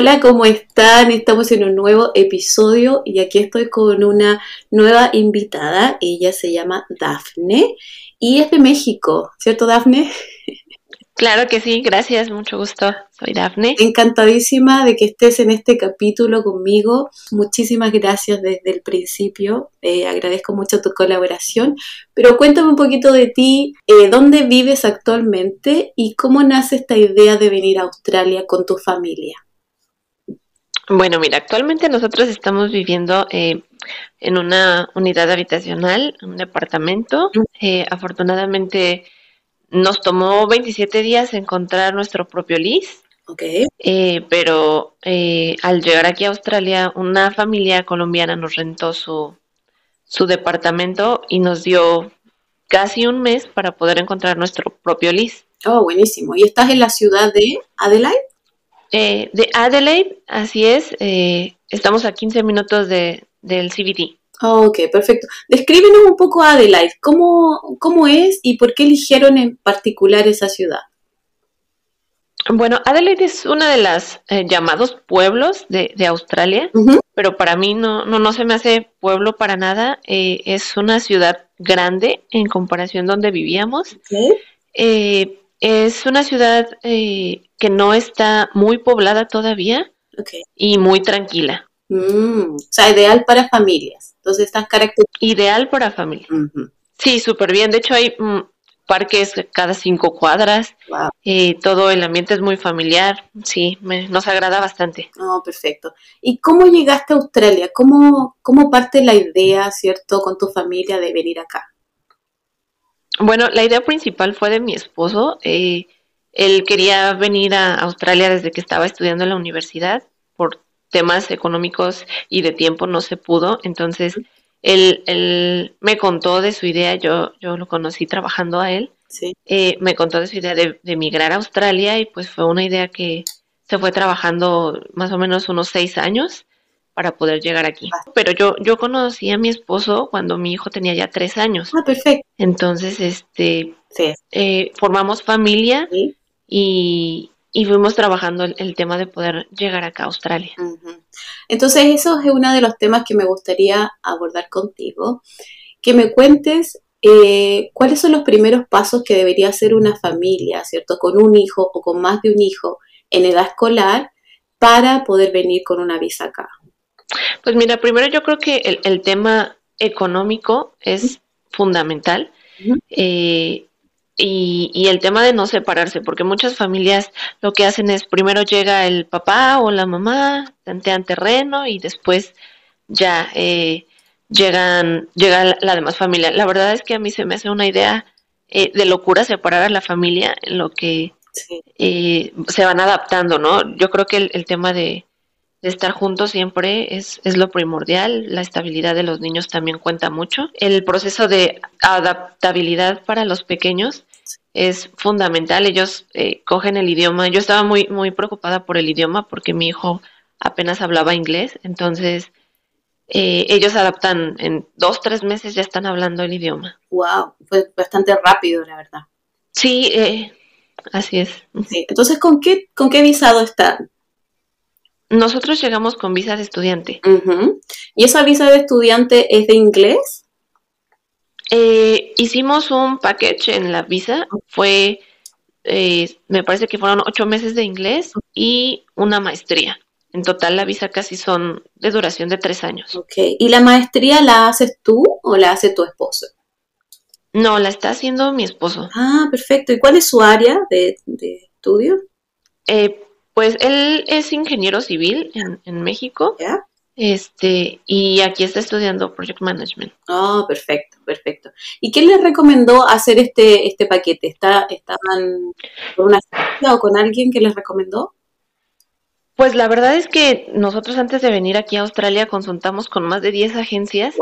Hola, ¿cómo están? Estamos en un nuevo episodio y aquí estoy con una nueva invitada. Ella se llama Dafne y es de México, ¿cierto Dafne? Claro que sí, gracias, mucho gusto. Soy Dafne. Encantadísima de que estés en este capítulo conmigo. Muchísimas gracias desde el principio. Eh, agradezco mucho tu colaboración. Pero cuéntame un poquito de ti, eh, dónde vives actualmente y cómo nace esta idea de venir a Australia con tu familia. Bueno, mira, actualmente nosotros estamos viviendo eh, en una unidad habitacional, un departamento. Eh, afortunadamente nos tomó 27 días encontrar nuestro propio LIS. Ok. Eh, pero al llegar aquí a Australia, una familia colombiana nos rentó su, su departamento y nos dio casi un mes para poder encontrar nuestro propio LIS. Oh, buenísimo. ¿Y estás en la ciudad de Adelaide? Eh, de Adelaide, así es. Eh, estamos a 15 minutos de, del CBD. Ok, perfecto. Descríbenos un poco Adelaide. ¿Cómo, ¿Cómo es y por qué eligieron en particular esa ciudad? Bueno, Adelaide es uno de los eh, llamados pueblos de, de Australia, pero para mí no, no, no se me hace pueblo para nada. Eh, es una ciudad grande en comparación donde vivíamos. Eh, es una ciudad eh, que no está muy poblada todavía y muy tranquila. Mm, o sea, ideal para familias. Entonces, estas características. Ideal para familia. Ujú. Sí, súper bien. De hecho, hay mm, parques cada cinco cuadras. Wow. eh, todo el ambiente es muy familiar. Sí, me- nos agrada bastante. Oh, perfecto. ¿Y cómo llegaste a Australia? ¿Cómo, ¿Cómo parte la idea, cierto, con tu familia de venir acá? Bueno, la idea principal fue de mi esposo. eh, él quería venir a Australia desde que estaba estudiando en la universidad. Por temas económicos y de tiempo no se pudo. Entonces, él, él me contó de su idea. Yo, yo lo conocí trabajando a él. Sí. eh, me contó de su idea de, de emigrar a Australia y pues fue una idea que se fue trabajando más o menos unos seis años para poder llegar aquí. Pero yo, yo conocí a mi esposo cuando mi hijo tenía ya tres años. Ah, perfecto. Entonces, este, Sí. eh, formamos familia sí. y, y fuimos trabajando el, el tema de poder llegar acá a Australia. Entonces, eso es uno de los temas que me gustaría abordar contigo. Que me cuentes eh, cuáles son los primeros pasos que debería hacer una familia, ¿cierto? Con un hijo o con más de un hijo en edad escolar para poder venir con una visa acá. Pues mira, primero yo creo que el, el tema económico es fundamental. Eh, y, y el tema de no separarse, porque muchas familias lo que hacen es primero llega el papá o la mamá, tantean terreno y después ya eh, llegan, llega la, la demás familia. La verdad es que a mí se me hace una idea eh, de locura separar a la familia en lo que Sí. eh, se van adaptando, ¿no? Yo creo que el, el tema de, de estar juntos siempre es, es lo primordial, la estabilidad de los niños también cuenta mucho. El proceso de adaptabilidad para los pequeños es fundamental, ellos eh, cogen el idioma, yo estaba muy, muy preocupada por el idioma porque mi hijo apenas hablaba inglés, entonces eh, ellos adaptan en dos, tres meses ya están hablando el idioma. Wow, fue bastante rápido, la verdad. Sí, eh, así es. Sí. Entonces, ¿con qué, ¿con qué visado están? Nosotros llegamos con visa de estudiante. ¿Y esa visa de estudiante es de inglés? Eh, hicimos un package en la visa, fue, eh, me parece que fueron ocho meses de inglés y una maestría. En total la visa casi son de duración de tres años. Ok. ¿Y la maestría la haces tú o la hace tu esposo? No, la está haciendo mi esposo. Ah, perfecto. ¿Y cuál es su área de, de estudio? Eh, pues él es ingeniero civil en, en México, ¿Ya? este, y aquí está estudiando Project Management. Ah, perfecto, perfecto. ¿Y quién les recomendó hacer este, este paquete? ¿Está, ¿Estaban con una o con alguien que les recomendó? Pues la verdad es que nosotros antes de venir aquí a Australia consultamos con más de 10 agencias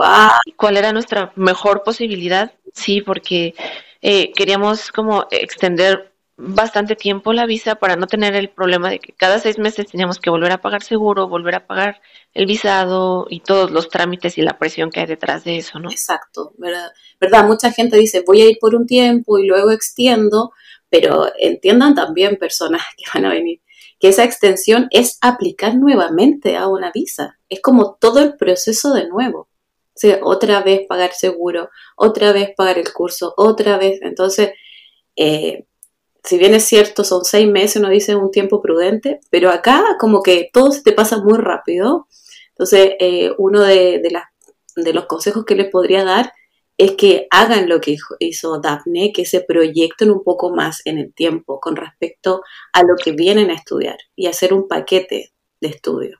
cuál era nuestra mejor posibilidad. Sí, porque eh, queríamos como extender bastante tiempo la visa para no tener el problema de que cada seis meses teníamos que volver a pagar seguro, volver a pagar el visado y todos los trámites y la presión que hay detrás de eso, ¿no? Exacto, ¿verdad? ¿verdad? Mucha gente dice voy a ir por un tiempo y luego extiendo, pero entiendan también personas que van a venir que esa extensión es aplicar nuevamente a una visa. Es como todo el proceso de nuevo. O sea, otra vez pagar seguro, otra vez pagar el curso, otra vez. Entonces, eh, si bien es cierto, son seis meses, uno dice un tiempo prudente, pero acá como que todo se te pasa muy rápido. Entonces, eh, uno de, de los consejos que les podría dar es que hagan lo que hizo Daphne, que se proyecten un poco más en el tiempo con respecto a lo que vienen a estudiar y hacer un paquete de estudio.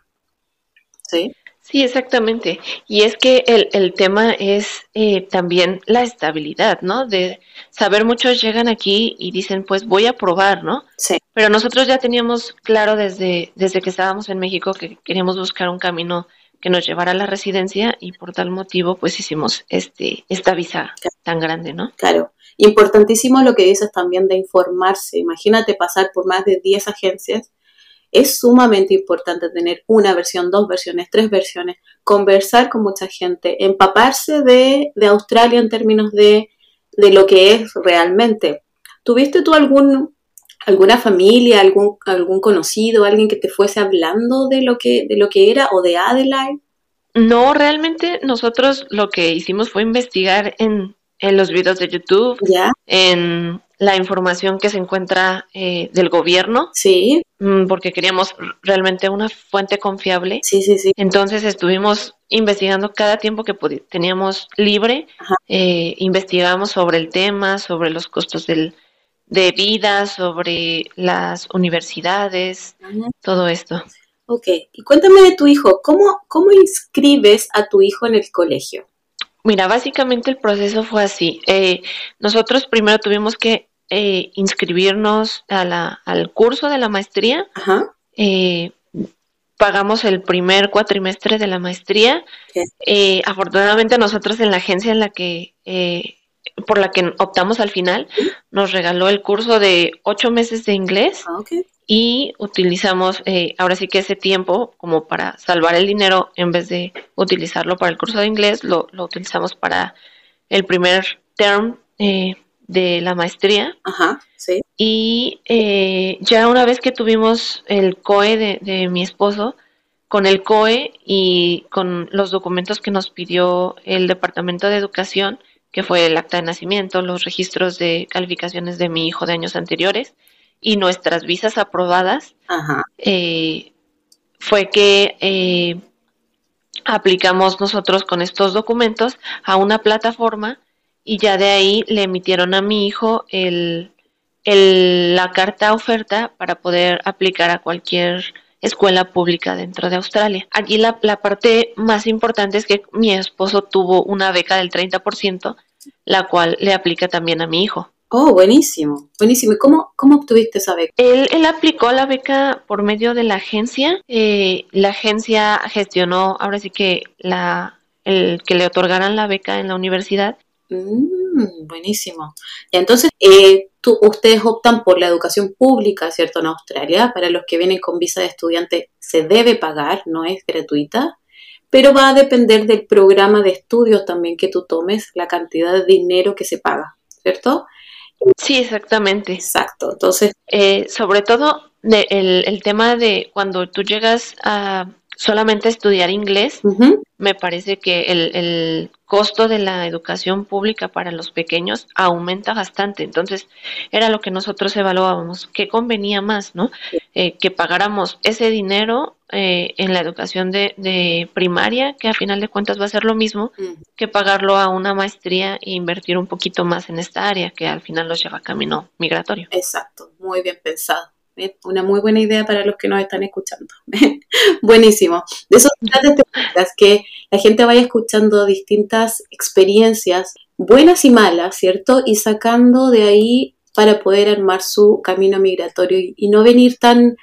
¿Sí? Sí, exactamente. Y es que el, el tema es eh, también la estabilidad, ¿no? De saber muchos llegan aquí y dicen, pues voy a probar, ¿no? Sí. Pero nosotros ya teníamos claro desde, desde que estábamos en México que queríamos buscar un camino que nos llevara a la residencia y por tal motivo pues hicimos este esta visa tan grande, ¿no? Claro. Importantísimo lo que dices también de informarse. Imagínate pasar por más de 10 agencias. Es sumamente importante tener una versión, dos versiones, tres versiones, conversar con mucha gente, empaparse de, de Australia en términos de, de lo que es realmente. ¿Tuviste tú algún alguna familia, algún, algún conocido, alguien que te fuese hablando de lo que, de lo que era o de Adelaide? No, realmente nosotros lo que hicimos fue investigar en, en los videos de YouTube, en la información que se encuentra eh, del gobierno. Sí. Mm, porque queríamos realmente una fuente confiable. Sí, sí, sí. Entonces estuvimos investigando cada tiempo que teníamos libre, eh, investigamos sobre el tema, sobre los costos del, de vida, sobre las universidades, todo esto. Ok, y cuéntame de tu hijo, ¿Cómo, ¿cómo inscribes a tu hijo en el colegio? Mira, básicamente el proceso fue así. Eh, nosotros primero tuvimos que eh, inscribirnos a la, al curso de la maestría. Ajá. Eh, pagamos el primer cuatrimestre de la maestría. afortunadamente nosotros en la agencia en la que por la que optamos al final, nos regaló el curso de ocho meses de inglés ah, y utilizamos eh, ahora sí que ese tiempo como para salvar el dinero en vez de utilizarlo para el curso de inglés, lo, lo utilizamos para el primer term eh, de la maestría. Ajá, sí. Y eh, ya una vez que tuvimos el COE de, de mi esposo, con el COE y con los documentos que nos pidió el Departamento de Educación, que fue el acta de nacimiento, los registros de calificaciones de mi hijo de años anteriores y nuestras visas aprobadas, eh, fue que eh, aplicamos nosotros con estos documentos a una plataforma y ya de ahí le emitieron a mi hijo el, la carta oferta para poder aplicar a cualquier escuela pública dentro de Australia. Aquí la, la parte más importante es que mi esposo tuvo una beca del 30%, la cual le aplica también a mi hijo. Oh, buenísimo, buenísimo. ¿Y cómo, cómo obtuviste esa beca? Él, él aplicó la beca por medio de la agencia. Eh, la agencia gestionó, ahora sí que la, el que le otorgaran la beca en la universidad. Mm, buenísimo. Y entonces, eh, tú, ustedes optan por la educación pública, ¿cierto? En Australia. Para los que vienen con visa de estudiante se debe pagar, no es gratuita. Pero va a depender del programa de estudios también que tú tomes, la cantidad de dinero que se paga, ¿cierto? Sí, exactamente. Exacto. Entonces, eh, sobre todo el, el, tema de cuando tú llegas a solamente estudiar inglés, me parece que el, el, costo de la educación pública para los pequeños aumenta bastante. Entonces, era lo que nosotros evaluábamos, qué convenía más, ¿no? Eh, que pagáramos ese dinero eh, en la educación de, de, primaria, que a final de cuentas va a ser lo mismo, que pagarlo a una maestría e invertir un poquito más en esta área, que al final los lleva camino migratorio. Exacto, muy bien pensado. Una muy buena idea para los que nos están escuchando. Buenísimo. De eso trata este que la gente vaya escuchando distintas experiencias, buenas y malas, ¿cierto? Y sacando de ahí para poder armar su camino migratorio y, no venir tan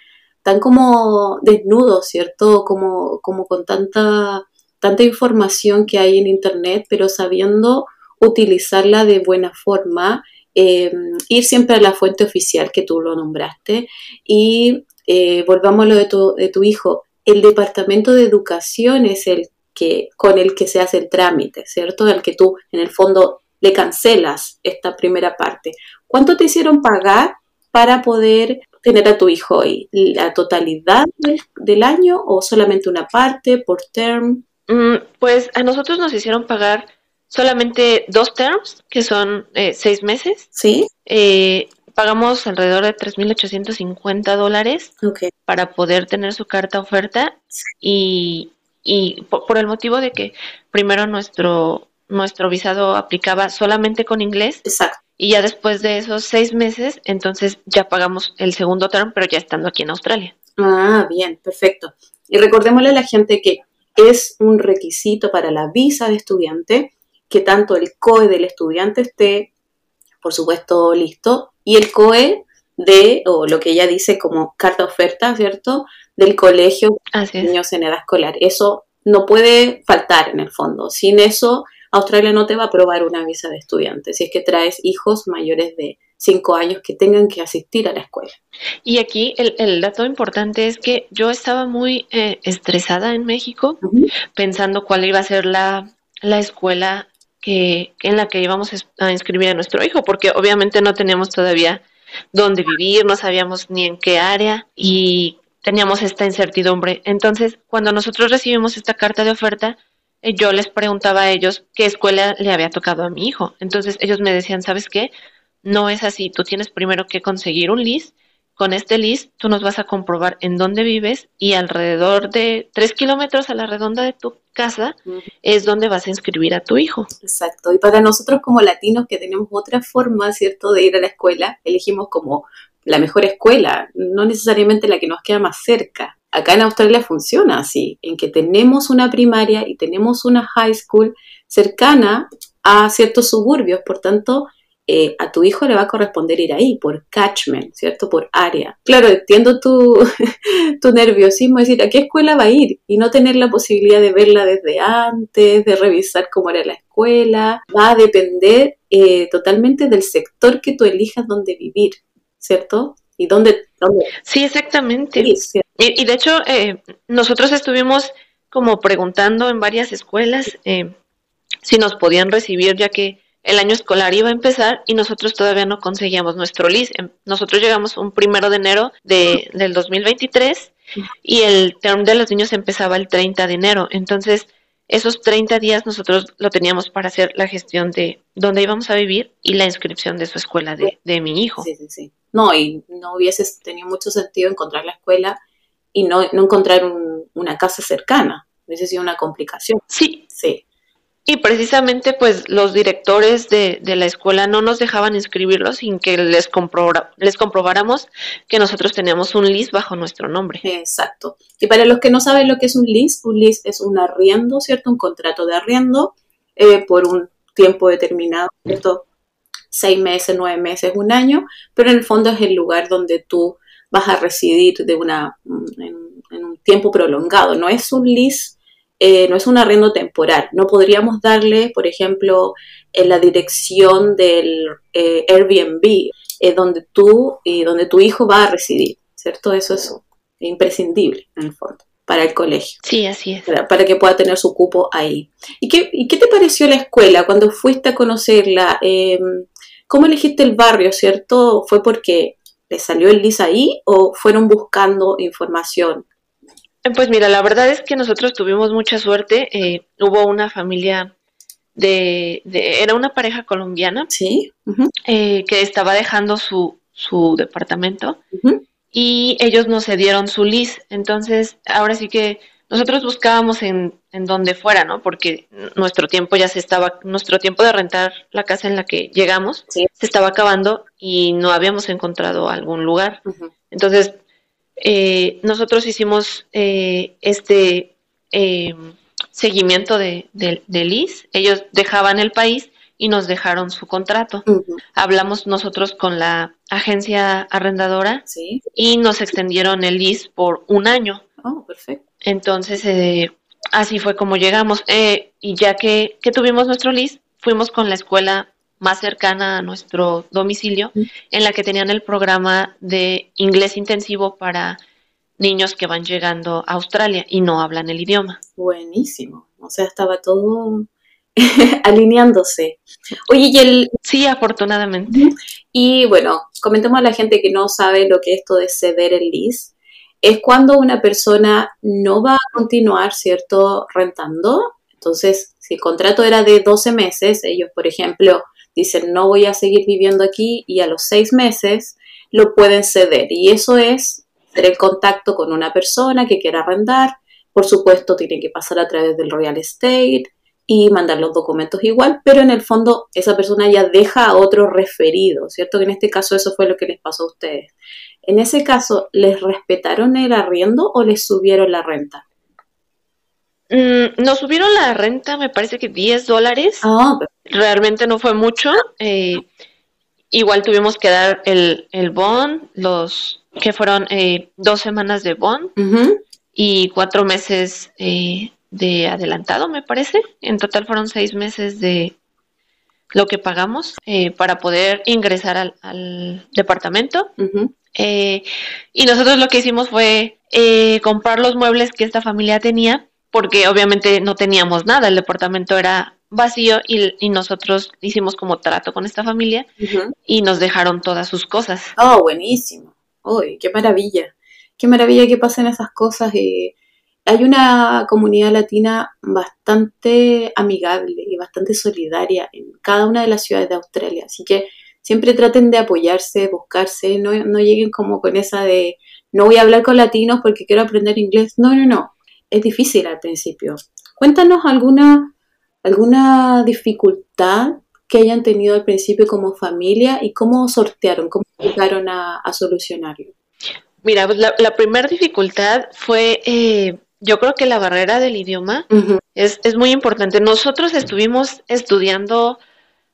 tan como desnudos, ¿cierto? Como, como con tanta, tanta información que hay en Internet, pero sabiendo utilizarla de buena forma, eh, ir siempre a la fuente oficial que tú lo nombraste y eh, volvamos a lo de tu, de tu hijo. El departamento de educación es el que, con el que se hace el trámite, ¿cierto? El que tú, en el fondo, le cancelas esta primera parte. ¿Cuánto te hicieron pagar para poder tener a tu hijo hoy? ¿La totalidad del, año o solamente una parte por term? Mm, pues a nosotros nos hicieron pagar solamente dos terms, que son eh, seis meses. Sí. Eh, pagamos alrededor de 3.850 dólares para poder tener su carta oferta y, y por, el motivo de que primero nuestro, nuestro visado aplicaba solamente con inglés. Exacto. Y ya después de esos seis meses, entonces ya pagamos el segundo term, pero ya estando aquí en Australia. Ah, bien, perfecto. Y recordémosle a la gente que es un requisito para la visa de estudiante que tanto el COE del estudiante esté, por supuesto, listo, y el COE de, o lo que ella dice como carta oferta, ¿cierto? Del colegio de niños en edad escolar. Eso no puede faltar en el fondo. Sin eso, Australia no te va a aprobar una visa de estudiante si es que traes hijos mayores de 5 años que tengan que asistir a la escuela. Y aquí el, dato importante es que yo estaba muy eh, estresada en México pensando cuál iba a ser la, la escuela que, en la que íbamos a inscribir a nuestro hijo, porque obviamente no teníamos todavía dónde vivir, no sabíamos ni en qué área y teníamos esta incertidumbre. Entonces, cuando nosotros recibimos esta carta de oferta, eh, yo les preguntaba a ellos qué escuela le había tocado a mi hijo. Entonces ellos me decían, ¿sabes qué? No es así, tú tienes primero que conseguir un list con este list tú nos vas a comprobar en dónde vives y alrededor de tres kilómetros a la redonda de tu casa es donde vas a inscribir a tu hijo. Exacto. Y para nosotros como latinos que tenemos otra forma, ¿cierto?, de ir a la escuela, elegimos como la mejor escuela, no necesariamente la que nos queda más cerca. Acá en Australia funciona así, en que tenemos una primaria y tenemos una high school cercana a ciertos suburbios, por tanto, eh, a tu hijo le va a corresponder ir ahí por catchment, ¿cierto? Por área. Claro, entiendo tu, tu nerviosismo, decir, ¿a qué escuela va a ir? Y no tener la posibilidad de verla desde antes, de revisar cómo era la escuela. Va a depender eh, totalmente del sector que tú elijas donde vivir, ¿cierto? Y dónde... Sí, exactamente. y, de hecho, eh, nosotros estuvimos como preguntando en varias escuelas si nos podían recibir, ya que el año escolar iba a empezar y nosotros todavía no conseguíamos nuestro LIS. Em, nosotros llegamos un primero de enero de, del 2023 y el term de los niños empezaba el 30 de enero. Entonces, esos 30 días nosotros lo teníamos para hacer la gestión de dónde íbamos a vivir y la inscripción de su escuela de, de mi hijo. Sí, sí, sí. No, y no hubiese tenido mucho sentido encontrar la escuela y no, no encontrar una casa cercana. Hubiese sido una complicación. Sí. Sí. Y precisamente pues los directores de, la escuela no nos dejaban inscribirlos sin que les, les comprobáramos que nosotros teníamos un list bajo nuestro nombre. Exacto. Y para los que no saben lo que es un list, un list es un arriendo, ¿cierto? Un contrato de arriendo eh, por un tiempo determinado, ¿cierto? Seis meses, nueve meses, un año, pero en el fondo es el lugar donde tú vas a residir de una, en, en un tiempo prolongado. No es un list eh, no es un arriendo temporal. No podríamos darle, por ejemplo, en la dirección del eh, Airbnb, eh, donde tú y donde tu hijo va a residir, ¿cierto? Eso es imprescindible, en el fondo, para el colegio. Sí, así es. Para, que pueda tener su cupo ahí. ¿Y qué, ¿Y qué te pareció la escuela cuando fuiste a conocerla? Em, ¿Cómo elegiste el barrio, cierto? ¿Fue porque le salió el LIS ahí o fueron buscando información? Pues mira, la verdad es que nosotros tuvimos mucha suerte. Eh, hubo una familia de, era una pareja colombiana, sí, eh, que estaba dejando su, su departamento y ellos nos cedieron su lease. Entonces, ahora sí que nosotros buscábamos en, en donde fuera, ¿no? Porque nuestro tiempo ya se estaba, nuestro tiempo de rentar la casa en la que llegamos se estaba acabando y no habíamos encontrado algún lugar. Entonces, eh, nosotros hicimos eh, este eh, seguimiento de, de, Liz. Ellos dejaban el país y nos dejaron su contrato. Hablamos nosotros con la agencia arrendadora y nos extendieron el lease por un año. Oh, perfecto. Entonces, eh, así fue como llegamos. Eh, y ya que, que, tuvimos nuestro lease, fuimos con la escuela más cercana a nuestro domicilio, en la que tenían el programa de inglés intensivo para niños que van llegando a Australia y no hablan el idioma. Buenísimo. O sea, estaba todo alineándose. Oye, y el... Sí, afortunadamente. Y bueno, comentemos a la gente que no sabe lo que es esto de ceder el lease. Es cuando una persona no va a continuar, ¿cierto?, rentando. Entonces, si el contrato era de 12 meses, ellos, por ejemplo, dicen, no voy a seguir viviendo aquí y a los seis meses lo pueden ceder. Y eso es tener contacto con una persona que quiera arrendar. Por supuesto, tiene que pasar a través del real estate, y mandar los documentos igual, pero en el fondo esa persona ya deja a otro referido, ¿cierto? Que en este caso eso fue lo que les pasó a ustedes. En ese caso, ¿les respetaron el arriendo o les subieron la renta? Mm, nos subieron la renta, me parece que 10 dólares. Ah, Realmente no fue mucho. Eh, igual tuvimos que dar el, el bond, los que fueron eh, dos semanas de bond y cuatro meses eh, de adelantado, me parece. En total fueron seis meses de lo que pagamos eh, para poder ingresar al, departamento. Eh, y nosotros lo que hicimos fue eh, comprar los muebles que esta familia tenía, porque obviamente no teníamos nada, el departamento era vacío y, nosotros hicimos como trato con esta familia y nos dejaron todas sus cosas. Oh, buenísimo. Uy, qué maravilla. Qué maravilla que pasen esas cosas. y hay una comunidad latina bastante amigable y bastante solidaria en cada una de las ciudades de Australia. Así que siempre traten de apoyarse, buscarse, no, no lleguen como con esa de no voy a hablar con latinos porque quiero aprender inglés. No, no, no. Es difícil al principio. Cuéntanos alguna, alguna dificultad que hayan tenido al principio como familia y cómo sortearon, cómo llegaron a, solucionarlo. Mira, pues la, la primera dificultad fue eh, yo creo que la barrera del idioma es, es muy importante. Nosotros estuvimos estudiando,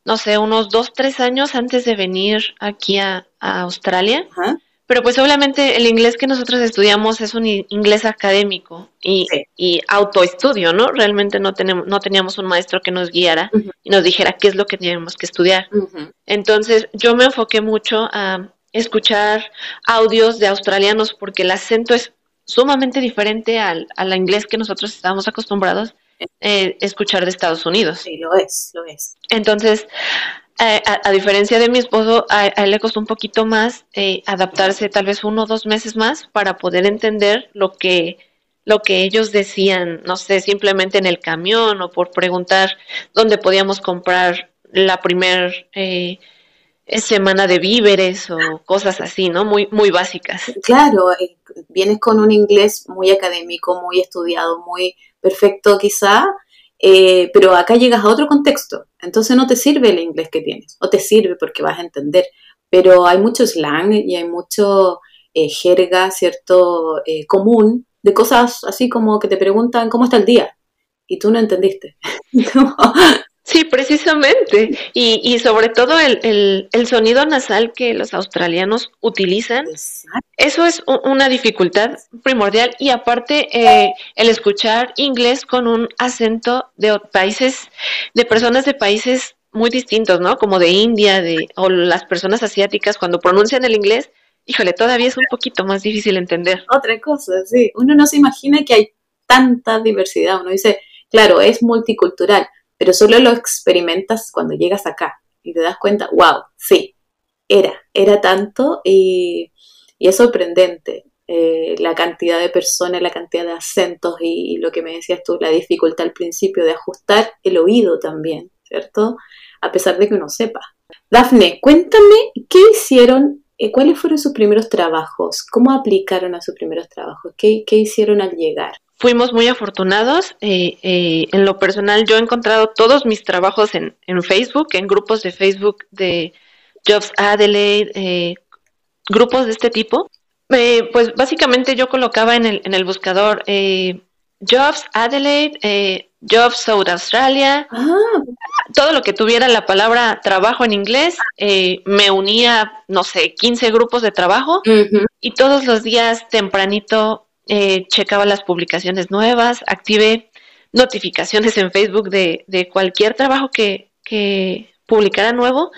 no sé, unos dos, tres años antes de venir aquí a, Australia. Pero pues obviamente el inglés que nosotros estudiamos es un inglés académico y, y autoestudio, ¿no? Realmente no, tenemos, no teníamos un maestro que nos guiara y nos dijera qué es lo que teníamos que estudiar. Entonces yo me enfoqué mucho a escuchar audios de australianos porque el acento es sumamente diferente al, al inglés que nosotros estábamos acostumbrados eh, escuchar de Estados Unidos. Sí, lo es, lo es. Entonces, eh, a, diferencia de mi esposo, a, él le costó un poquito más eh, adaptarse, tal vez uno o dos meses más, para poder entender lo que lo que ellos decían, no sé, simplemente en el camión o por preguntar dónde podíamos comprar la primer eh, semana de víveres o cosas así, ¿no? Muy, muy básicas. Claro, eh, vienes con un inglés muy académico, muy estudiado, muy perfecto quizá, eh, pero acá llegas a otro contexto, entonces no te sirve el inglés que tienes, o te sirve porque vas a entender, pero hay mucho slang y hay mucho eh, jerga, ¿cierto? común, de cosas así como que te preguntan cómo está el día, y tú no entendiste. Sí, precisamente. Y, y sobre todo el, el, sonido nasal que los australianos utilizan, eso es una dificultad primordial. Y aparte, eh, el escuchar inglés con un acento de países, de personas de países muy distintos, ¿no? Como de India, de, o las personas asiáticas, cuando pronuncian el inglés, híjole, todavía es un poquito más difícil entender. Otra cosa, sí. Uno no se imagina que hay tanta diversidad. Uno dice, claro, es multicultural pero solo lo experimentas cuando llegas acá y te das cuenta, wow, sí, era, era tanto y, es sorprendente eh, la cantidad de personas, la cantidad de acentos y, lo que me decías tú, la dificultad al principio de ajustar el oído también, ¿cierto? A pesar de que uno sepa. Dafne, cuéntame qué hicieron, eh, cuáles fueron sus primeros trabajos, cómo aplicaron a sus primeros trabajos, qué, qué hicieron al llegar fuimos muy afortunados. Eh, eh, en lo personal, yo he encontrado todos mis trabajos en, en Facebook, en grupos de Facebook de Jobs Adelaide, eh, grupos de este tipo. pues básicamente yo colocaba en el, en el buscador Jobs Adelaide, Jobs South Australia, todo lo que tuviera la palabra trabajo en inglés, eh, me unía, no sé, 15 grupos de trabajo y todos los días tempranito eh, checaba las publicaciones nuevas, activé notificaciones en Facebook de, de cualquier trabajo que, que publicara nuevo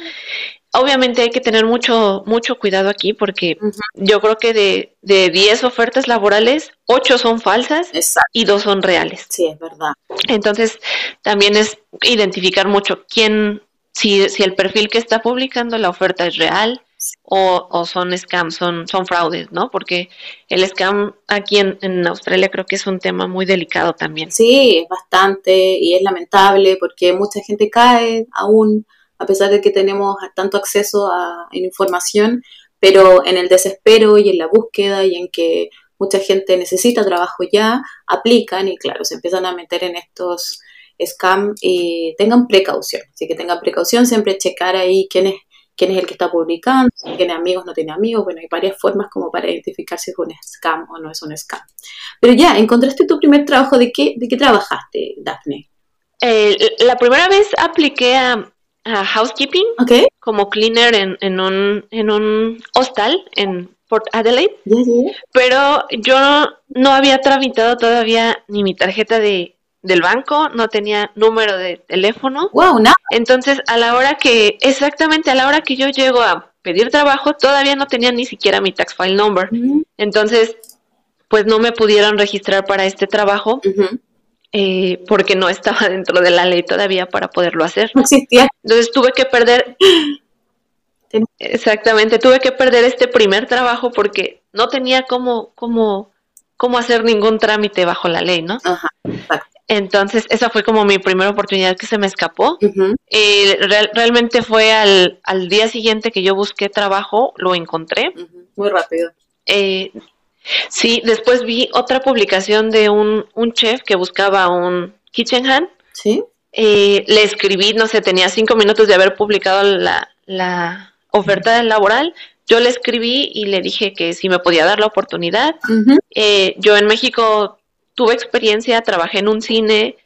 obviamente hay que tener mucho, mucho cuidado aquí porque yo creo que de, de 10 ofertas laborales, 8 son falsas y 2 son reales. Sí, es verdad. Entonces, también es identificar mucho quién, si, si el perfil que está publicando la oferta es real o, son scams, son, son fraudes, ¿no? Porque el scam aquí en, en Australia creo que es un tema muy delicado también. Sí, es bastante y es lamentable porque mucha gente cae aún a pesar de que tenemos tanto acceso a información, pero en el desespero y en la búsqueda y en que mucha gente necesita trabajo ya, aplican y claro, se empiezan a meter en estos scams y tengan precaución. Así que tengan precaución, siempre checar ahí quién es, quién es el que está publicando, si tiene amigos, no tiene amigos. Bueno, hay varias formas como para identificar si es un scam o no es un scam. Pero ya, encontraste tu primer trabajo. ¿De qué, de qué trabajaste, Daphne? Eh, la primera vez apliqué a, housekeeping como cleaner en, en, un, en un hostal en Port Adelaide. Pero yo no había tramitado todavía ni mi tarjeta de, del banco, no tenía número de teléfono. Wow, Entonces, a la hora que, exactamente a la hora que yo llego a pedir trabajo, todavía no tenía ni siquiera mi tax file number. Entonces, pues no me pudieron registrar para este trabajo. Eh, porque no estaba dentro de la ley todavía para poderlo hacer. No existía. Entonces tuve que perder, exactamente, tuve que perder este primer trabajo porque no tenía cómo, cómo, cómo hacer ningún trámite bajo la ley, ¿no? Ajá, Entonces, esa fue como mi primera oportunidad que se me escapó. Eh, realmente fue al, al, día siguiente que yo busqué trabajo, lo encontré. Muy rápido. Eh, Sí, después vi otra publicación de un, un chef que buscaba un kitchen hand. Sí. Eh, le escribí, no sé, tenía cinco minutos de haber publicado la, la oferta laboral. Yo le escribí y le dije que si me podía dar la oportunidad. eh, yo en México tuve experiencia, trabajé en un cine,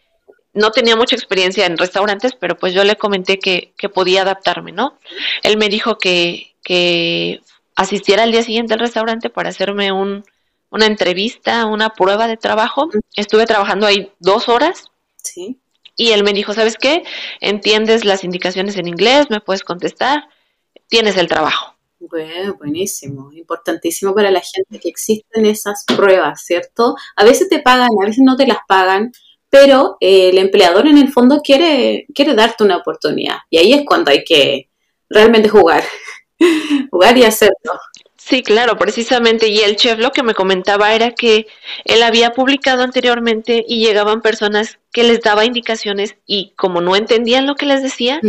no tenía mucha experiencia en restaurantes, pero pues yo le comenté que, que podía adaptarme, ¿no? Él me dijo que, que asistiera al día siguiente al restaurante para hacerme un, una entrevista, una prueba de trabajo. Estuve trabajando ahí dos horas. Sí. Y él me dijo, ¿sabes qué? Entiendes las indicaciones en inglés, me puedes contestar, tienes el trabajo. Bueno, buenísimo, importantísimo para la gente que existen esas pruebas, ¿cierto? A veces te pagan, a veces no te las pagan, pero eh, el empleador en el fondo quiere, quiere darte una oportunidad y ahí es cuando hay que realmente jugar. jugar y hacerlo. Sí, claro, precisamente. Y el chef lo que me comentaba era que él había publicado anteriormente y llegaban personas que les daba indicaciones y como no entendían lo que les decía,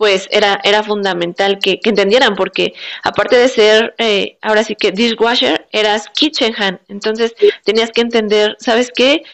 pues era, era fundamental que, entendieran porque aparte de ser, eh, ahora sí que dishwasher, eras kitchen hand. Entonces tenías que entender, ¿sabes qué?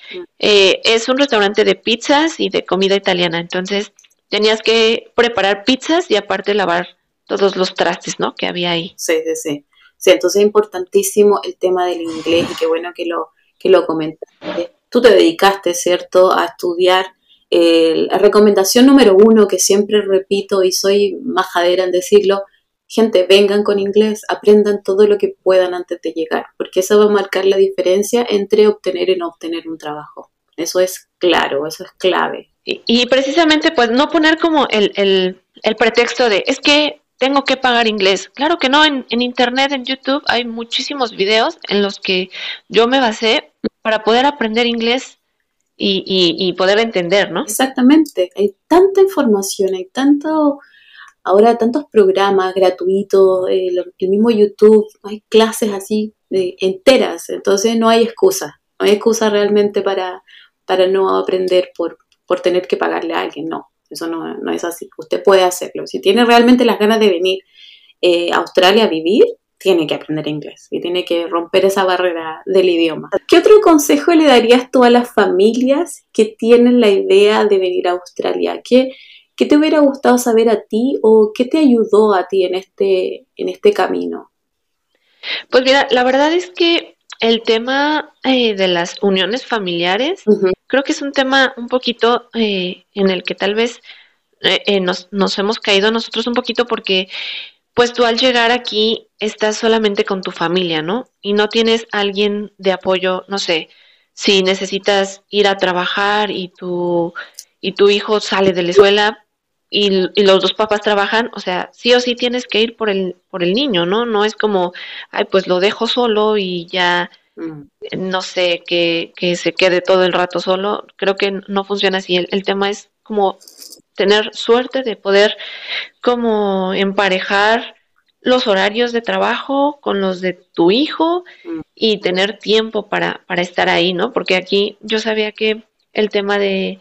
Eh, es un restaurante de pizzas y de comida italiana. Entonces tenías que preparar pizzas y aparte lavar todos los trastes, ¿no? Que había ahí. Sí, sí, sí. Sí, entonces es importantísimo el tema del inglés y qué bueno que lo, que lo comentaste. Tú te dedicaste, ¿cierto?, a estudiar. La recomendación número uno que siempre repito y soy majadera en decirlo, gente, vengan con inglés, aprendan todo lo que puedan antes de llegar, porque eso va a marcar la diferencia entre obtener y no obtener un trabajo. Eso es claro, eso es clave. Y, precisamente, pues, no poner como el, el, el pretexto de, es que tengo que pagar inglés. Claro que no, en, en, Internet, en YouTube, hay muchísimos videos en los que yo me basé para poder aprender inglés y, y, poder entender, ¿no? Exactamente, hay tanta información, hay tanto, ahora tantos programas gratuitos, eh, el mismo YouTube, hay clases así eh, enteras, entonces no hay excusa, no hay excusa realmente para, para no aprender por, por tener que pagarle a alguien, no. Eso no, es así. Usted puede hacerlo. Si tiene realmente las ganas de venir eh, a Australia a vivir, tiene que aprender inglés y tiene que romper esa barrera del idioma. ¿Qué otro consejo le darías tú a las familias que tienen la idea de venir a Australia? ¿Qué, qué te hubiera gustado saber a ti o qué te ayudó a ti en este, en este camino? Pues mira, la verdad es que el tema eh, de las uniones familiares creo que es un tema un poquito eh, en el que tal vez eh, eh, nos, nos hemos caído nosotros un poquito porque pues tú al llegar aquí estás solamente con tu familia, ¿no? Y no tienes alguien de apoyo, no sé, si necesitas ir a trabajar y tu, y tu hijo sale de la escuela y, y, los dos papás trabajan, o sea, sí o sí tienes que ir por el, por el niño, ¿no? No es como, ay, pues lo dejo solo y ya Mm. no sé, que, que, se quede todo el rato solo. Creo que no funciona así. El, el, tema es como tener suerte de poder como emparejar los horarios de trabajo con los de tu hijo mm. y tener tiempo para, para estar ahí, ¿no? Porque aquí yo sabía que el tema de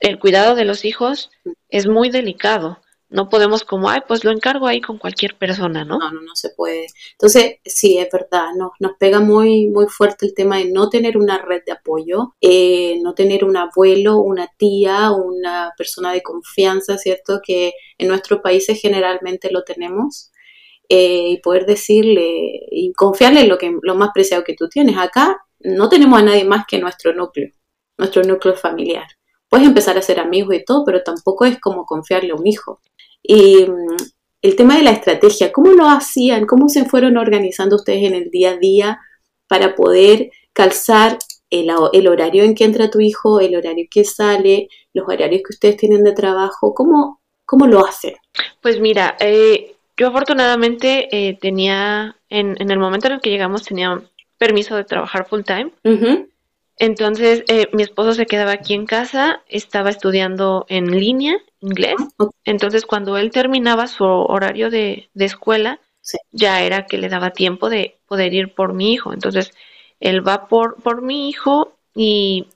el cuidado de los hijos mm. es muy delicado no podemos como, ay, pues lo encargo ahí con cualquier persona, ¿no? No, no, no se puede. Entonces, sí, es verdad, nos, nos pega muy, muy fuerte el tema de no tener una red de apoyo, eh, no tener un abuelo, una tía, una persona de confianza, ¿cierto? Que en nuestros países generalmente lo tenemos. Eh, y poder decirle y confiarle en lo, que, lo más preciado que tú tienes. Acá no tenemos a nadie más que nuestro núcleo, nuestro núcleo familiar. Puedes empezar a ser amigos y todo, pero tampoco es como confiarle a un hijo. Y mm, el tema de la estrategia, ¿cómo lo hacían? ¿Cómo se fueron organizando ustedes en el día a día para poder calzar el, el, horario en que entra tu hijo, el horario que sale, los horarios que ustedes tienen de trabajo? ¿Cómo, cómo lo hacen? Pues mira, eh, yo afortunadamente eh, tenía, en, en, el momento en el que llegamos, tenía permiso de trabajar full time. Entonces, eh, mi esposo se quedaba aquí en casa, estaba estudiando en línea inglés. Ah, Entonces, cuando él terminaba su horario de, escuela, ya era que le daba tiempo de poder ir por mi hijo. Entonces, él va por, por mi hijo y,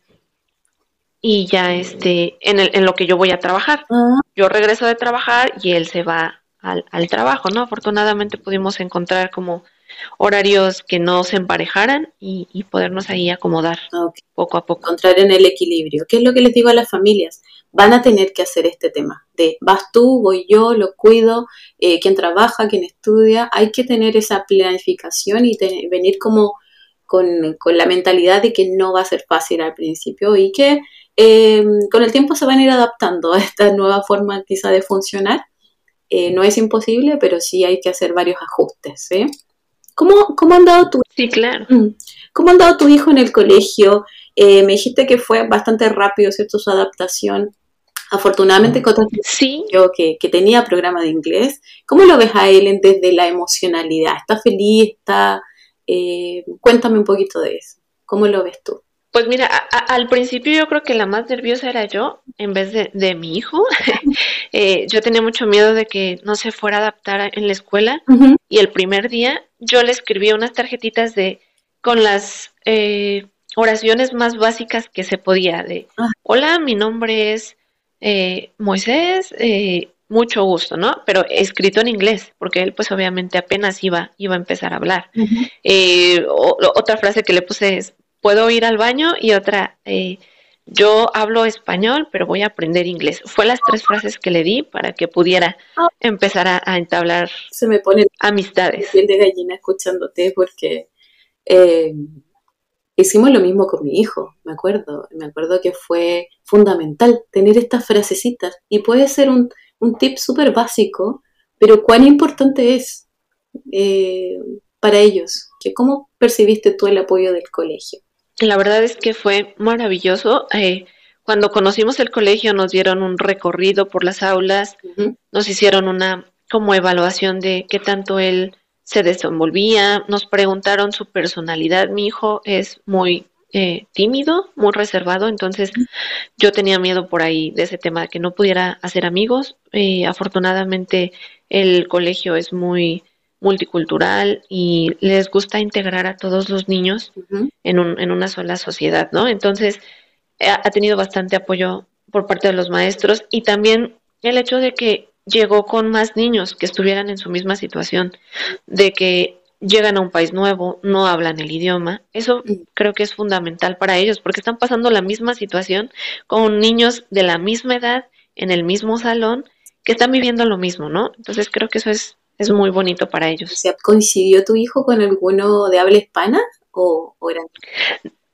y ya este, en, el, en lo que yo voy a trabajar. Ah. Yo regreso de trabajar y él se va al, al trabajo, ¿no? Afortunadamente pudimos encontrar como horarios que no se emparejaran y, y podernos ahí acomodar poco a poco. Encontrar en el equilibrio. ¿Qué es lo que les digo a las familias? Van a tener que hacer este tema de vas tú, voy yo, lo cuido, eh, quien trabaja, quien estudia. Hay que tener esa planificación y venir como con, con, la mentalidad de que no va a ser fácil al principio y que eh, con el tiempo se van a ir adaptando a esta nueva forma quizá de funcionar. Eh, no es imposible, pero sí hay que hacer varios ajustes. ¿eh? ¿Cómo, cómo han dado tu Sí, claro. Mm. ¿Cómo han dado tu hijo en el colegio? Eh, me dijiste que fue bastante rápido, ¿cierto? Su adaptación. Afortunadamente, sí. yo que, que, tenía programa de inglés. ¿Cómo lo ves a él desde la emocionalidad? ¿Está feliz? ¿Está...? Eh, cuéntame un poquito de eso. ¿Cómo lo ves tú? Pues mira, al principio yo creo que la más nerviosa era yo en vez de, de mi hijo. eh, yo tenía mucho miedo de que no se fuera a adaptar en la escuela y el primer día yo le escribí unas tarjetitas de con las eh, oraciones más básicas que se podía de ah. hola, mi nombre es eh, Moisés, eh, mucho gusto, ¿no? Pero escrito en inglés, porque él pues obviamente apenas iba, iba a empezar a hablar. otra frase que le puse es puedo ir al baño y otra, eh, yo hablo español, pero voy a aprender inglés. Fue las tres frases que le di para que pudiera ah. empezar a, entablar Se me pone amistades. Piel de gallina escuchándote porque eh, hicimos lo mismo con mi hijo, me acuerdo. Me acuerdo que fue fundamental tener estas frasecitas y puede ser un, un tip súper básico, pero cuán importante es eh, para ellos. ¿Cómo percibiste tú el apoyo del colegio? La verdad es que fue maravilloso. Eh, cuando conocimos el colegio nos dieron un recorrido por las aulas, nos hicieron una como evaluación de qué tanto él se desenvolvía, nos preguntaron su personalidad. Mi hijo es muy eh, tímido, muy reservado, entonces yo tenía miedo por ahí de ese tema, de que no pudiera hacer amigos. Eh, afortunadamente el colegio es muy multicultural y les gusta integrar a todos los niños en, un, en una sola sociedad, ¿no? Entonces, ha tenido bastante apoyo por parte de los maestros y también el hecho de que llegó con más niños que estuvieran en su misma situación, de que llegan a un país nuevo, no hablan el idioma, eso creo que es fundamental para ellos porque están pasando la misma situación con niños de la misma edad en el mismo salón que están viviendo lo mismo, ¿no? Entonces creo que eso es es muy bonito para ellos. ¿Coincidió tu hijo con alguno de habla hispana o,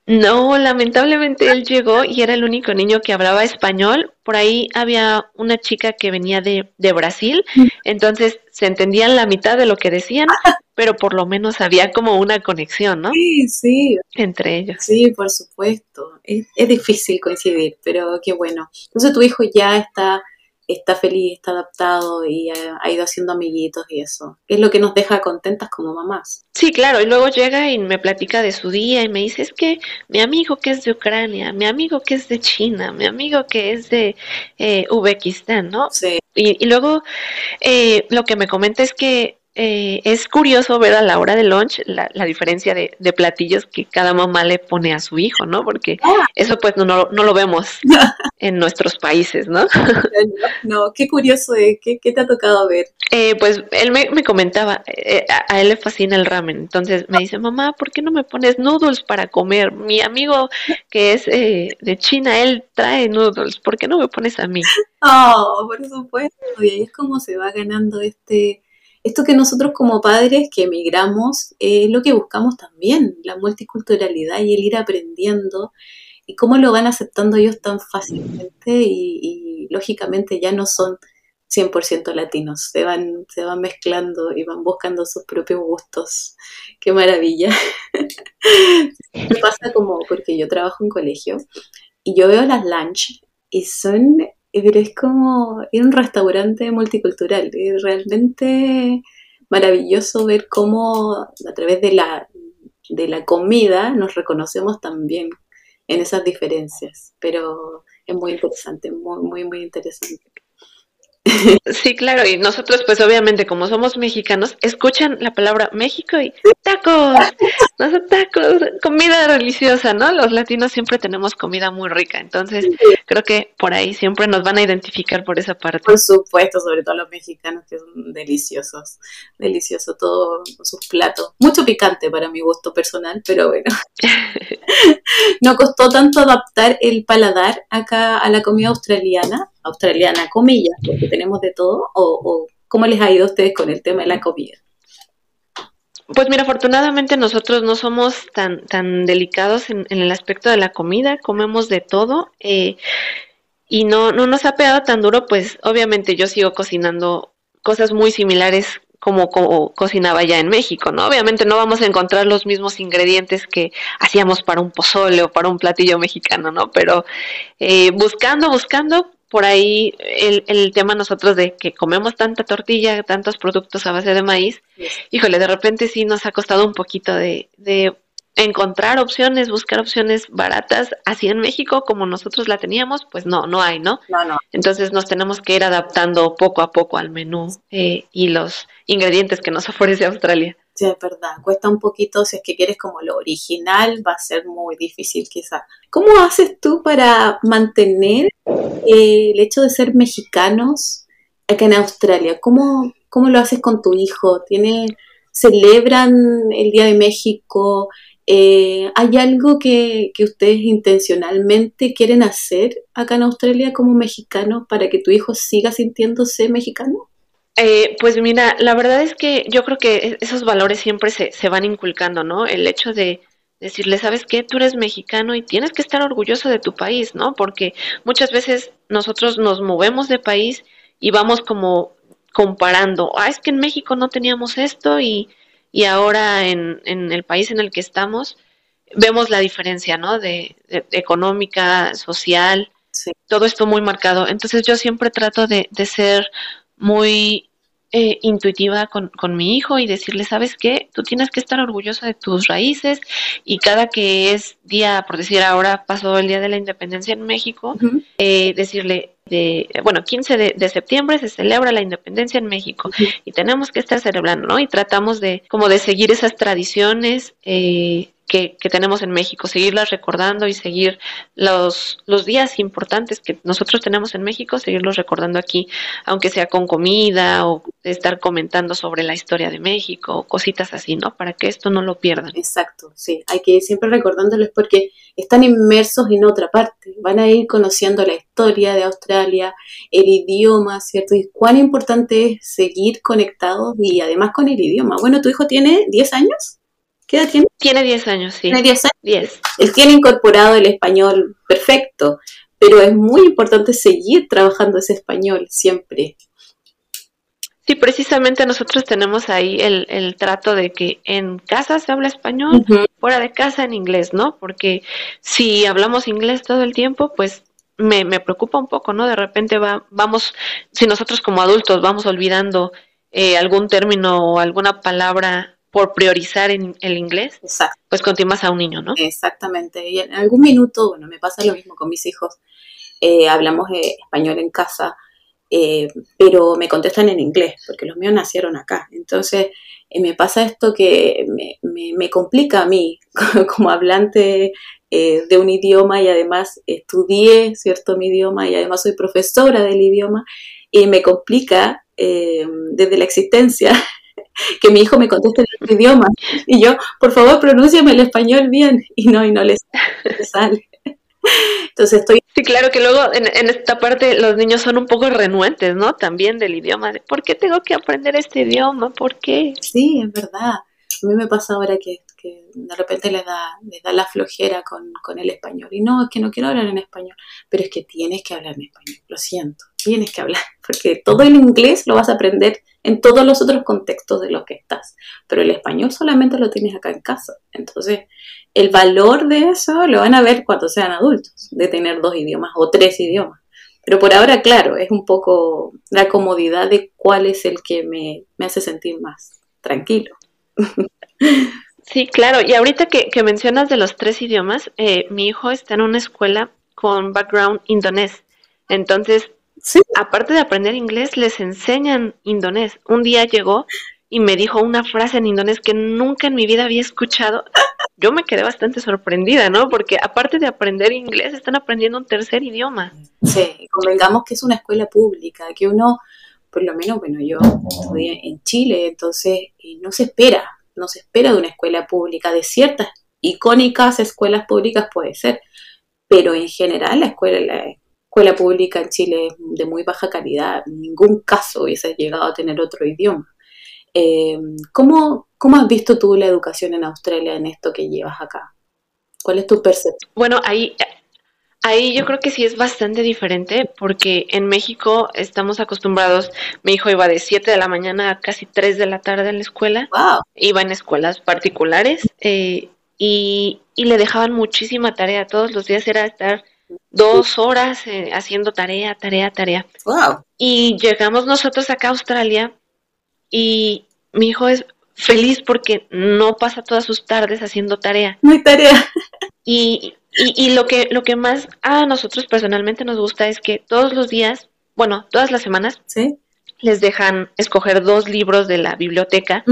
No, lamentablemente él llegó y era el único niño que hablaba español. Por ahí había una chica que venía de, de Brasil, entonces se entendían la mitad de lo que decían, pero por lo menos había como una conexión, ¿no? Sí, sí. Entre ellos. Sí, por supuesto. Es, es difícil coincidir, pero qué bueno. Entonces tu hijo ya está está feliz, está adaptado y ha, ido haciendo amiguitos y eso. Es lo que nos deja contentas como mamás. Sí, claro, y luego llega y me platica de su día y me dice, es que mi amigo que es de Ucrania, mi amigo que es de China, mi amigo que es de eh, Uzbekistán, ¿no? Sí. Y, y luego eh, lo que me comenta es que eh, es curioso ver a la hora de lunch la, diferencia de, platillos que cada mamá le pone a su hijo, ¿no? Porque ah. eso pues no, no, lo vemos en nuestros países, ¿no? no, qué curioso, ¿eh? ¿Qué, te ha tocado ver? Eh, pues él me, comentaba, eh, a, él le fascina el ramen, entonces me dice, mamá, ¿por qué no me pones noodles para comer? Mi amigo que es de China, él trae noodles, ¿por qué no me pones a mí? Oh, por supuesto, y ahí es como se va ganando este esto que nosotros como padres que emigramos es lo que buscamos también, la multiculturalidad y el ir aprendiendo y cómo lo van aceptando ellos tan fácilmente y, lógicamente ya no son 100% latinos, se van, se van mezclando y van buscando sus propios gustos. Qué maravilla. Me pasa como porque yo trabajo en colegio y yo veo las lunch y son pero es como ir un restaurante multicultural. Es realmente maravilloso ver cómo a través de la, de la comida nos reconocemos también en esas diferencias. Pero es muy interesante, muy, muy, muy interesante. Sí, claro, y nosotros pues obviamente como somos mexicanos, escuchan la palabra México y tacos, no tacos, comida deliciosa, ¿no? Los latinos siempre tenemos comida muy rica, entonces creo que por ahí siempre nos van a identificar por esa parte. Por supuesto, sobre todo los mexicanos que son deliciosos, delicioso todo sus platos, mucho picante para mi gusto personal, pero bueno. no costó tanto adaptar el paladar acá a la comida australiana, australiana, comillas, porque tenemos de todo, o, cómo les ha ido a ustedes con el tema de la comida. Pues mira, afortunadamente nosotros no somos tan, tan delicados en, el aspecto de la comida, comemos de todo eh, y no, no nos ha pegado tan duro, pues obviamente yo sigo cocinando cosas muy similares como, cocinaba ya en México, ¿no? Obviamente no vamos a encontrar los mismos ingredientes que hacíamos para un pozole o para un platillo mexicano, ¿no? Pero eh, buscando, buscando, por ahí el, el, tema nosotros de que comemos tanta tortilla, tantos productos a base de maíz, híjole, de repente sí nos ha costado un poquito de, de encontrar opciones, buscar opciones baratas, así en México como nosotros la teníamos, pues no, no hay, ¿no? No, no. Entonces nos tenemos que ir adaptando poco a poco al menú eh, y los ingredientes que nos ofrece Australia. Sí, es verdad, cuesta un poquito, si es que quieres como lo original, va a ser muy difícil quizá. ¿Cómo haces tú para mantener eh, el hecho de ser mexicanos acá en Australia? ¿Cómo, cómo lo haces con tu hijo? ¿Tiene, ¿Celebran el Día de México? Eh, ¿Hay algo que, que, ustedes intencionalmente quieren hacer acá en Australia como mexicanos para que tu hijo siga sintiéndose mexicano? Eh, pues mira, la verdad es que yo creo que e-, esos valores siempre se, se van inculcando, ¿no? El hecho de decirle, ¿sabes qué? Tú eres mexicano y tienes que estar orgulloso de tu país, ¿no? Porque muchas veces nosotros nos movemos de país y vamos como comparando, ah, es que en México no teníamos esto y, y ahora en, en el país en el que estamos vemos la diferencia, ¿no? De, económica, social, todo esto muy marcado. Entonces yo siempre trato de, de ser muy eh, intuitiva con, con, mi hijo y decirle, ¿sabes qué? Tú tienes que estar orgulloso de tus raíces y cada que es día, por decir ahora pasó el Día de la Independencia en México, eh, decirle, de, bueno, 15 de, septiembre se celebra la independencia en México y tenemos que estar celebrando, ¿no? Y tratamos de, como de seguir esas tradiciones, eh, que, tenemos en México, seguirlas recordando y seguir los, los días importantes que nosotros tenemos en México, seguirlos recordando aquí, aunque sea con comida o estar comentando sobre la historia de México o cositas así, ¿no? Para que esto no lo pierdan. Exacto, sí, hay que ir siempre recordándoles porque están inmersos en otra parte, van a ir conociendo la historia de Australia, el idioma, ¿cierto? Y cuán importante es seguir conectados y además con el idioma. Bueno, tu hijo tiene 10 años. ¿Qué edad tiene? Tiene 10 años, sí. Tiene 10 años. 10. Él tiene incorporado el español perfecto, pero es muy importante seguir trabajando ese español siempre. Sí, precisamente nosotros tenemos ahí el, el trato de que en casa se habla español, fuera de casa en inglés, ¿no? Porque si hablamos inglés todo el tiempo, pues me, me preocupa un poco, ¿no? De repente va, vamos, si nosotros como adultos vamos olvidando eh, algún término o alguna palabra por priorizar en el inglés, Exacto. pues continúas a un niño, ¿no? Exactamente. Y en algún minuto, bueno, me pasa lo mismo con mis hijos. eh, hablamos eh, español en casa, eh, pero me contestan en inglés, porque los míos nacieron acá. Entonces, eh, me pasa esto que me, me- me complica a mí, como hablante eh, de un idioma y además estudié, ¿cierto?, mi idioma y además soy profesora del idioma, y me complica desde la existencia que mi hijo me conteste en otro idioma. Y yo, por favor, pronúnciame el español bien. Y no, y no les sale. Entonces estoy, Sí, claro que luego en, en esta parte los niños son un poco renuentes, ¿no? También del idioma, de ¿por qué tengo que aprender este idioma? ¿Por qué? sí, es verdad. A mí me pasa ahora que, que de repente les da, les da la flojera con, con el español. Y no, es que no quiero hablar en español. Pero es que tienes que hablar en español. Lo siento, tienes que hablar. Porque todo el inglés lo vas a aprender en todos los otros contextos de los que estás. Pero el español solamente lo tienes acá en casa. Entonces, el valor de eso lo van a ver cuando sean adultos, de tener dos idiomas o tres idiomas. Pero por ahora, claro, es un poco la comodidad de cuál es el que me, me hace sentir más tranquilo. Sí, claro. Y ahorita que, mencionas de los tres idiomas, eh, mi hijo está en una escuela con background indonés. Entonces, Sí. aparte de aprender inglés, les enseñan indonés. Un día llegó y me dijo una frase en indonés que nunca en mi vida había escuchado. Yo me quedé bastante sorprendida, ¿no? Porque aparte de aprender inglés, están aprendiendo un tercer idioma. Sí, convengamos que es una escuela pública, que uno, por lo menos, bueno, yo estudié en Chile, entonces eh, no se espera, no se espera de una escuela pública, de ciertas icónicas escuelas públicas puede ser, pero en general la escuela, la escuela pública en Chile es de muy baja calidad, en ningún caso hubiese llegado a tener otro idioma. Eh, ¿cómo, ¿Cómo has visto tú la educación en Australia en esto que llevas acá? ¿Cuál es tu percepción? Bueno, ahí, ahí yo creo que sí es bastante diferente porque en México estamos acostumbrados, mi hijo iba de 7 de la mañana a casi 3 de la tarde en la escuela, ¡Wow! iba en escuelas particulares eh, y, y le dejaban muchísima tarea, todos los días era estar dos horas eh, haciendo tarea, tarea, tarea. ¡Wow! Y llegamos nosotros acá a Australia y mi hijo es feliz porque no pasa todas sus tardes haciendo tarea. Hay tarea. Y, y, y lo que lo que más a nosotros personalmente nos gusta es que todos los días, bueno, todas las semanas, ¿Sí? les dejan escoger dos libros de la biblioteca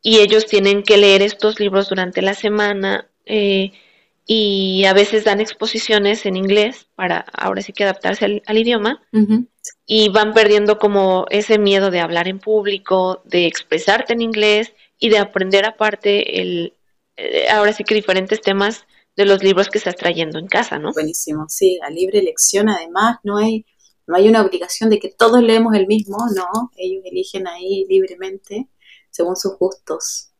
y ellos tienen que leer estos libros durante la semana eh, y a veces dan exposiciones en inglés para ahora sí que adaptarse al, al idioma y van perdiendo como ese miedo de hablar en público, de expresarte en inglés y de aprender aparte el eh, ahora sí que diferentes temas de los libros que estás trayendo en casa, ¿no? Buenísimo, sí, a libre elección además no hay, no hay una obligación de que todos leemos el mismo, no, ellos eligen ahí libremente según sus gustos.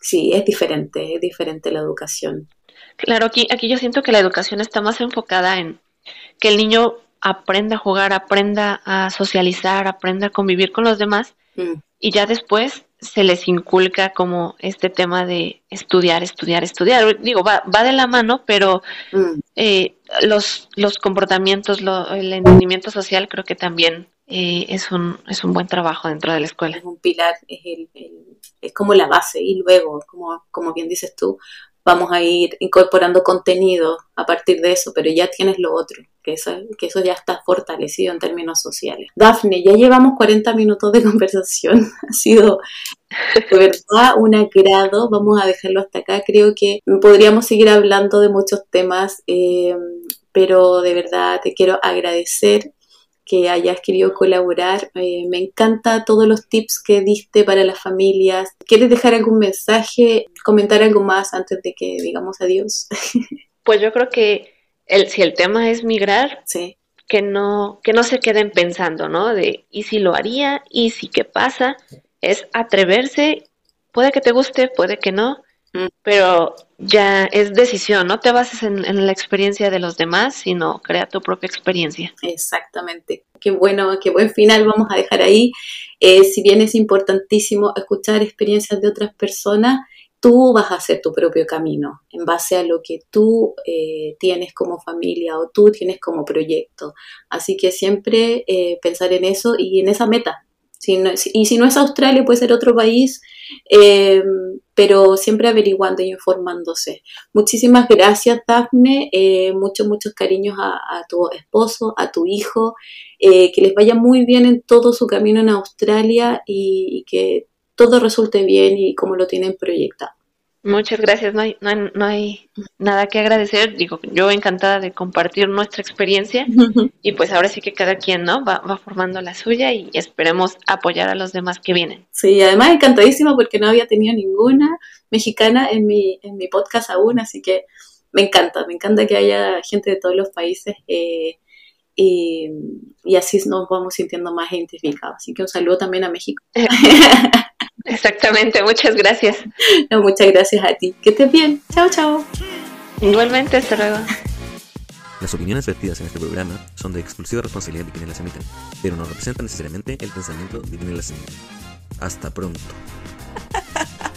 Sí, es diferente, es diferente la educación. Claro, aquí, aquí yo siento que la educación está más enfocada en que el niño aprenda a jugar, aprenda a socializar, aprenda a convivir con los demás Mm, y ya después se les inculca como este tema de estudiar, estudiar, estudiar. Digo, va, va de la mano, pero mm, eh, los, los comportamientos, lo- el entendimiento social creo que también eh, es, un, es un buen trabajo dentro de la escuela. es un pilar, es, el, el- es como la base y luego, como, como bien dices tú, vamos a ir incorporando contenido a partir de eso, pero ya tienes lo otro, que eso, que eso ya está fortalecido en términos sociales. Dafne, ya llevamos 40 minutos de conversación, ha sido de verdad un agrado, vamos a dejarlo hasta acá, creo que podríamos seguir hablando de muchos temas, eh, pero de verdad te quiero agradecer que hayas querido colaborar. Eh, me encanta todos los tips que diste para las familias. ¿Quieres dejar algún mensaje, comentar algo más antes de que digamos adiós? Pues yo creo que el, si el tema es migrar, sí, que no, que no se queden pensando, ¿no? De, ¿y si lo haría? ¿Y si qué pasa? Es atreverse, puede que te guste, puede que no. Pero ya es decisión, no te bases en, en, la experiencia de los demás, sino crea tu propia experiencia. Exactamente. Qué bueno, qué buen final vamos a dejar ahí. Eh, si bien es importantísimo escuchar experiencias de otras personas, tú vas a hacer tu propio camino en base a lo que tú eh, tienes como familia o tú tienes como proyecto. Así que siempre eh, pensar en eso y en esa meta. y si no es Australia, puede ser otro país, eh, pero siempre averiguando y informándose. Muchísimas gracias, Daphne. muchos, muchos cariños a, tu esposo, a tu hijo. que les vaya muy bien en todo su camino en Australia y que todo resulte bien y como lo tienen proyectado. Muchas gracias, no hay, no hay, nada que agradecer, digo, yo encantada de compartir nuestra experiencia y pues ahora sí que cada quien, ¿no? Va, va formando la suya y esperemos apoyar a los demás que vienen. Sí, además encantadísima porque no había tenido ninguna mexicana en mi, en mi podcast aún, así que me encanta, me encanta que haya gente de todos los países eh, y, y así nos vamos sintiendo más identificados. Así que un saludo también a México. Exactamente, muchas gracias. No, muchas gracias a ti. Que estés bien. Chao, chao. Igualmente, hasta luego. Las opiniones vertidas en este programa son de exclusiva responsabilidad de quienes las emiten, pero no representan necesariamente el pensamiento de quienes las emiten. Hasta pronto.